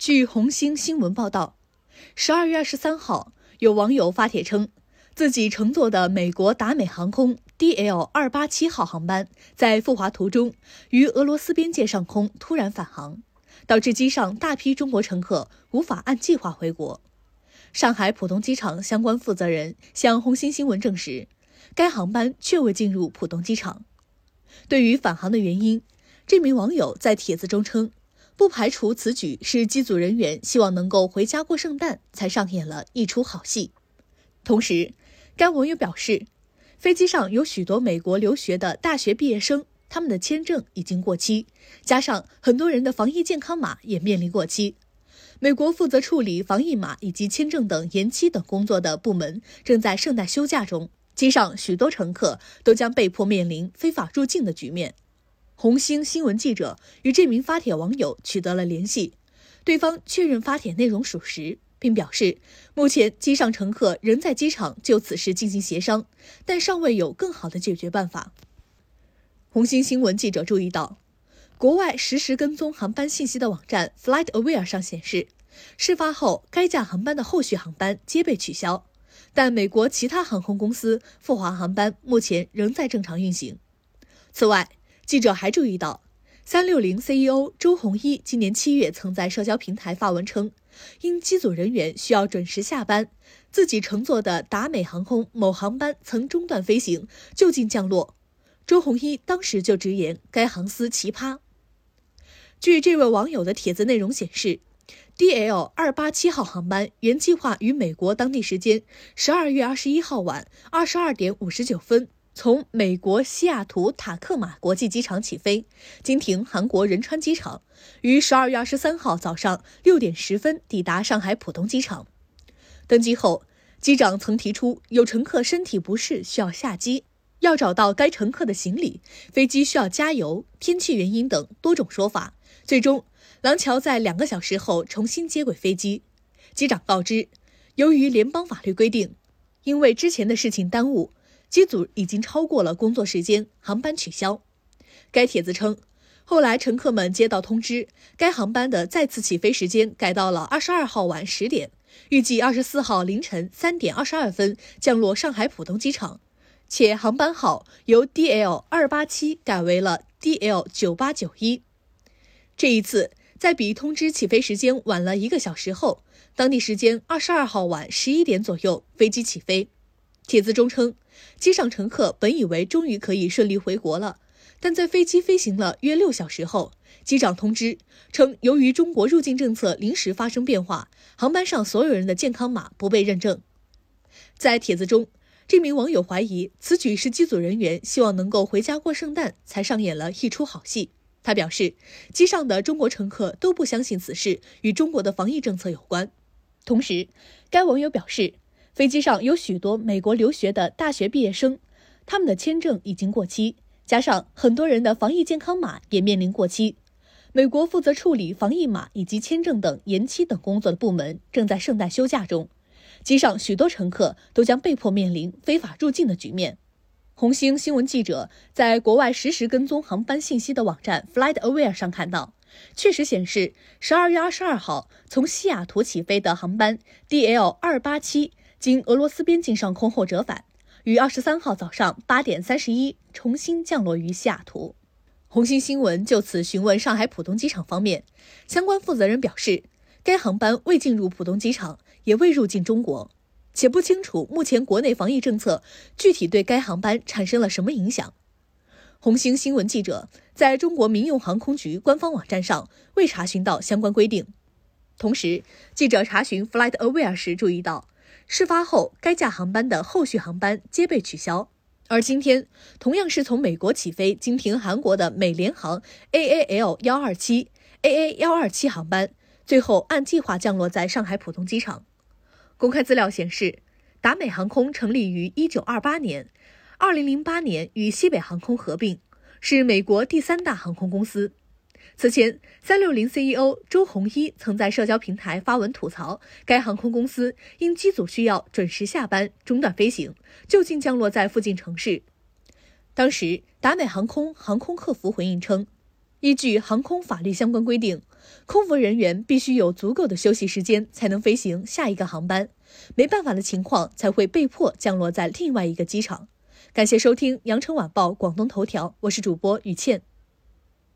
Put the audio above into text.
据红星新闻报道，十二月二十三号，有网友发帖称，自己乘坐的美国达美航空 DL 二八七号航班在赴华途中，于俄罗斯边界上空突然返航，导致机上大批中国乘客无法按计划回国。上海浦东机场相关负责人向红星新闻证实，该航班确未进入浦东机场。对于返航的原因，这名网友在帖子中称。不排除此举是机组人员希望能够回家过圣诞，才上演了一出好戏。同时，该网友表示，飞机上有许多美国留学的大学毕业生，他们的签证已经过期，加上很多人的防疫健康码也面临过期。美国负责处理防疫码以及签证等延期等工作的部门正在圣诞休假中，机上许多乘客都将被迫面临非法入境的局面。红星新闻记者与这名发帖网友取得了联系，对方确认发帖内容属实，并表示目前机上乘客仍在机场就此事进行协商，但尚未有更好的解决办法。红星新闻记者注意到，国外实时跟踪航班信息的网站 FlightAware 上显示，事发后该架航班的后续航班皆被取消，但美国其他航空公司赴华航班目前仍在正常运行。此外，记者还注意到，三六零 CEO 周鸿祎今年七月曾在社交平台发文称，因机组人员需要准时下班，自己乘坐的达美航空某航班曾中断飞行，就近降落。周鸿祎当时就直言该航司奇葩。据这位网友的帖子内容显示，DL 二八七号航班原计划于美国当地时间十二月二十一号晚二十二点五十九分。从美国西雅图塔克马国际机场起飞，经停韩国仁川机场，于十二月二十三号早上六点十分抵达上海浦东机场。登机后，机长曾提出有乘客身体不适需要下机，要找到该乘客的行李，飞机需要加油，天气原因等多种说法。最终，廊桥在两个小时后重新接轨飞机。机长告知，由于联邦法律规定，因为之前的事情耽误。机组已经超过了工作时间，航班取消。该帖子称，后来乘客们接到通知，该航班的再次起飞时间改到了二十二号晚十点，预计二十四号凌晨三点二十二分降落上海浦东机场，且航班号由 DL 二八七改为了 DL 九八九一。这一次，在比通知起飞时间晚了一个小时后，当地时间二十二号晚十一点左右，飞机起飞。帖子中称，机上乘客本以为终于可以顺利回国了，但在飞机飞行了约六小时后，机长通知称，由于中国入境政策临时发生变化，航班上所有人的健康码不被认证。在帖子中，这名网友怀疑此举是机组人员希望能够回家过圣诞，才上演了一出好戏。他表示，机上的中国乘客都不相信此事与中国的防疫政策有关。同时，该网友表示。飞机上有许多美国留学的大学毕业生，他们的签证已经过期，加上很多人的防疫健康码也面临过期。美国负责处理防疫码以及签证等延期等工作的部门正在圣诞休假中，机上许多乘客都将被迫面临非法入境的局面。红星新闻记者在国外实时跟踪航班信息的网站 FlightAware 上看到，确实显示，十二月二十二号从西雅图起飞的航班 DL 二八七。经俄罗斯边境上空后折返，于二十三号早上八点三十一重新降落于西雅图。红星新闻就此询问上海浦东机场方面，相关负责人表示，该航班未进入浦东机场，也未入境中国，且不清楚目前国内防疫政策具体对该航班产生了什么影响。红星新闻记者在中国民用航空局官方网站上未查询到相关规定。同时，记者查询 FlightAware 时注意到。事发后，该架航班的后续航班皆被取消。而今天，同样是从美国起飞经停韩国的美联航 AAL 幺二七 AA 幺二七航班，最后按计划降落在上海浦东机场。公开资料显示，达美航空成立于一九二八年，二零零八年与西北航空合并，是美国第三大航空公司。此前，三六零 CEO 周鸿祎曾在社交平台发文吐槽，该航空公司因机组需要准时下班，中断飞行，就近降落在附近城市。当时，达美航空航空客服回应称，依据航空法律相关规定，空服人员必须有足够的休息时间，才能飞行下一个航班。没办法的情况，才会被迫降落在另外一个机场。感谢收听《羊城晚报广东头条》，我是主播雨倩。